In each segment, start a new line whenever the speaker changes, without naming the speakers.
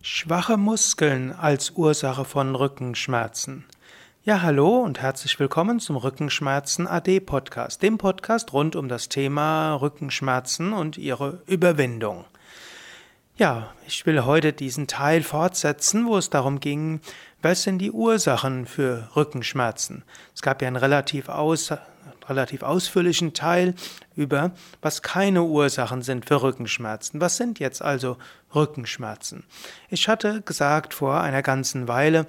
Schwache Muskeln als Ursache von Rückenschmerzen. Ja, hallo und herzlich willkommen zum Rückenschmerzen AD Podcast, dem Podcast rund um das Thema Rückenschmerzen und ihre Überwindung. Ja, ich will heute diesen Teil fortsetzen, wo es darum ging, was sind die Ursachen für Rückenschmerzen. Es gab ja einen relativ aus relativ ausführlichen Teil über, was keine Ursachen sind für Rückenschmerzen. Was sind jetzt also Rückenschmerzen? Ich hatte gesagt vor einer ganzen Weile,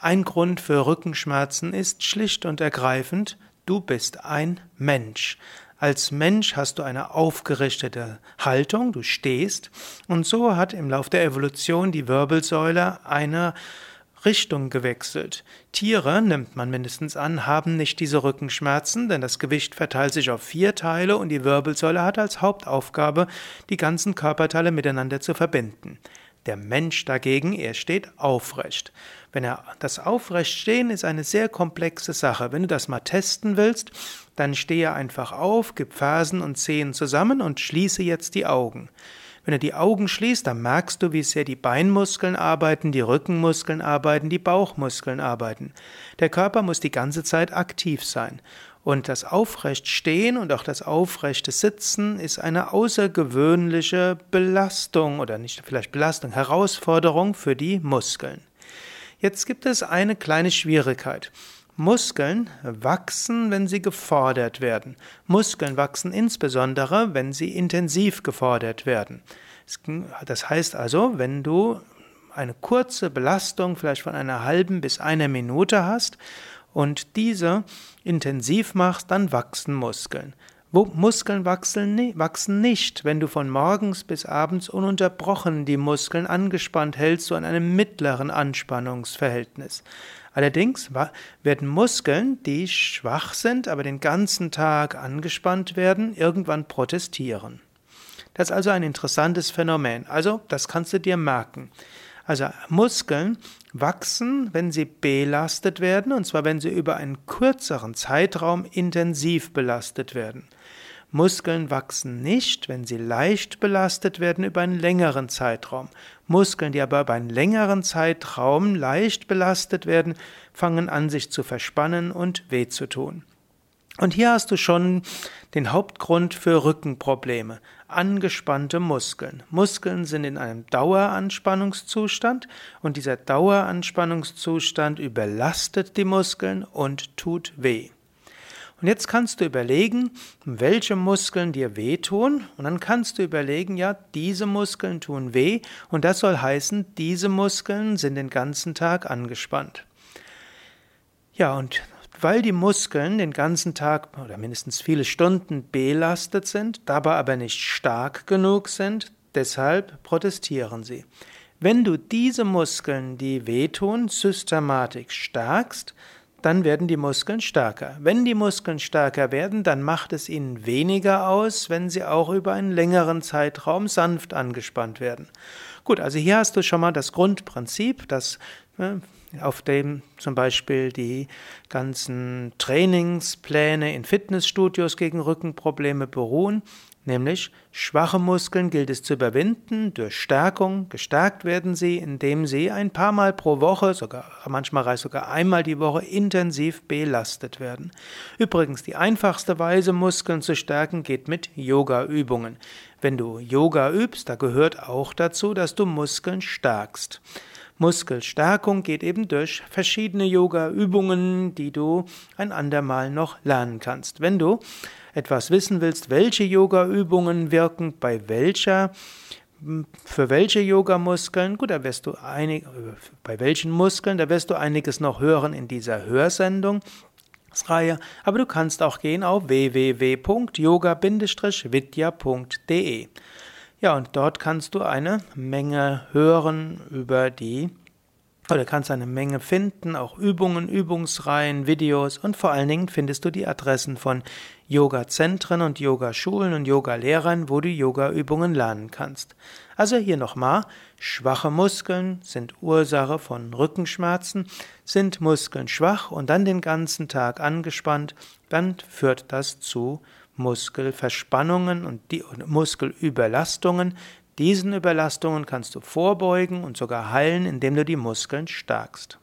ein Grund für Rückenschmerzen ist schlicht und ergreifend, du bist ein Mensch. Als Mensch hast du eine aufgerichtete Haltung, du stehst, und so hat im Lauf der Evolution die Wirbelsäule eine Richtung gewechselt. Tiere, nimmt man mindestens an, haben nicht diese Rückenschmerzen, denn das Gewicht verteilt sich auf vier Teile und die Wirbelsäule hat als Hauptaufgabe, die ganzen Körperteile miteinander zu verbinden. Der Mensch dagegen, er steht aufrecht. Wenn er das Aufrechtstehen ist eine sehr komplexe Sache. Wenn du das mal testen willst, dann stehe einfach auf, gib Fersen und Zehen zusammen und schließe jetzt die Augen. Wenn du die Augen schließt, dann merkst du, wie sehr die Beinmuskeln arbeiten, die Rückenmuskeln arbeiten, die Bauchmuskeln arbeiten. Der Körper muss die ganze Zeit aktiv sein. Und das Aufrechtstehen und auch das aufrechte Sitzen ist eine außergewöhnliche Belastung oder nicht vielleicht Belastung, Herausforderung für die Muskeln. Jetzt gibt es eine kleine Schwierigkeit. Muskeln wachsen, wenn sie gefordert werden. Muskeln wachsen insbesondere, wenn sie intensiv gefordert werden. Das heißt also, wenn du eine kurze Belastung vielleicht von einer halben bis einer Minute hast und diese intensiv machst, dann wachsen Muskeln. Muskeln wachsen nicht, wenn du von morgens bis abends ununterbrochen die Muskeln angespannt hältst, so an einem mittleren Anspannungsverhältnis. Allerdings werden Muskeln, die schwach sind, aber den ganzen Tag angespannt werden, irgendwann protestieren. Das ist also ein interessantes Phänomen. Also, das kannst du dir merken. Also Muskeln wachsen, wenn sie belastet werden, und zwar wenn sie über einen kürzeren Zeitraum intensiv belastet werden. Muskeln wachsen nicht, wenn sie leicht belastet werden über einen längeren Zeitraum. Muskeln, die aber über einen längeren Zeitraum leicht belastet werden, fangen an sich zu verspannen und weh zu tun. Und hier hast du schon den Hauptgrund für Rückenprobleme. Angespannte Muskeln. Muskeln sind in einem Daueranspannungszustand und dieser Daueranspannungszustand überlastet die Muskeln und tut weh. Und jetzt kannst du überlegen, welche Muskeln dir wehtun. Und dann kannst du überlegen, ja, diese Muskeln tun weh. Und das soll heißen, diese Muskeln sind den ganzen Tag angespannt. Ja, und weil die Muskeln den ganzen Tag oder mindestens viele Stunden belastet sind, dabei aber nicht stark genug sind, deshalb protestieren sie. Wenn du diese Muskeln, die wehtun, systematisch stärkst, dann werden die Muskeln stärker. Wenn die Muskeln stärker werden, dann macht es ihnen weniger aus, wenn sie auch über einen längeren Zeitraum sanft angespannt werden. Gut, also hier hast du schon mal das Grundprinzip, dass auf dem zum Beispiel die ganzen Trainingspläne in Fitnessstudios gegen Rückenprobleme beruhen. Nämlich schwache Muskeln gilt es zu überwinden durch Stärkung. Gestärkt werden sie, indem sie ein paar Mal pro Woche, sogar manchmal sogar einmal die Woche intensiv belastet werden. Übrigens, die einfachste Weise, Muskeln zu stärken, geht mit Yoga-Übungen. Wenn du Yoga übst, da gehört auch dazu, dass du Muskeln stärkst. Muskelstärkung geht eben durch verschiedene Yoga-Übungen, die du ein andermal noch lernen kannst. Wenn du etwas wissen willst, welche Yoga-Übungen wirken, bei welcher, für welche Yoga-Muskeln, gut, da wirst du einig, bei welchen Muskeln, da wirst du einiges noch hören in dieser Hörsendung. Reihe, aber du kannst auch gehen auf www.yoga-vidya.de. Ja, und dort kannst du eine Menge hören über die oder kannst eine Menge finden, auch Übungen, Übungsreihen, Videos und vor allen Dingen findest du die Adressen von Yoga-Zentren und Yoga-Schulen und Yoga-Lehrern, wo du Yoga-Übungen lernen kannst. Also hier nochmal, schwache Muskeln sind Ursache von Rückenschmerzen, sind Muskeln schwach und dann den ganzen Tag angespannt, dann führt das zu Muskelverspannungen und, die, Muskelüberlastungen, Diesen Überlastungen kannst du vorbeugen und sogar heilen, indem du die Muskeln stärkst.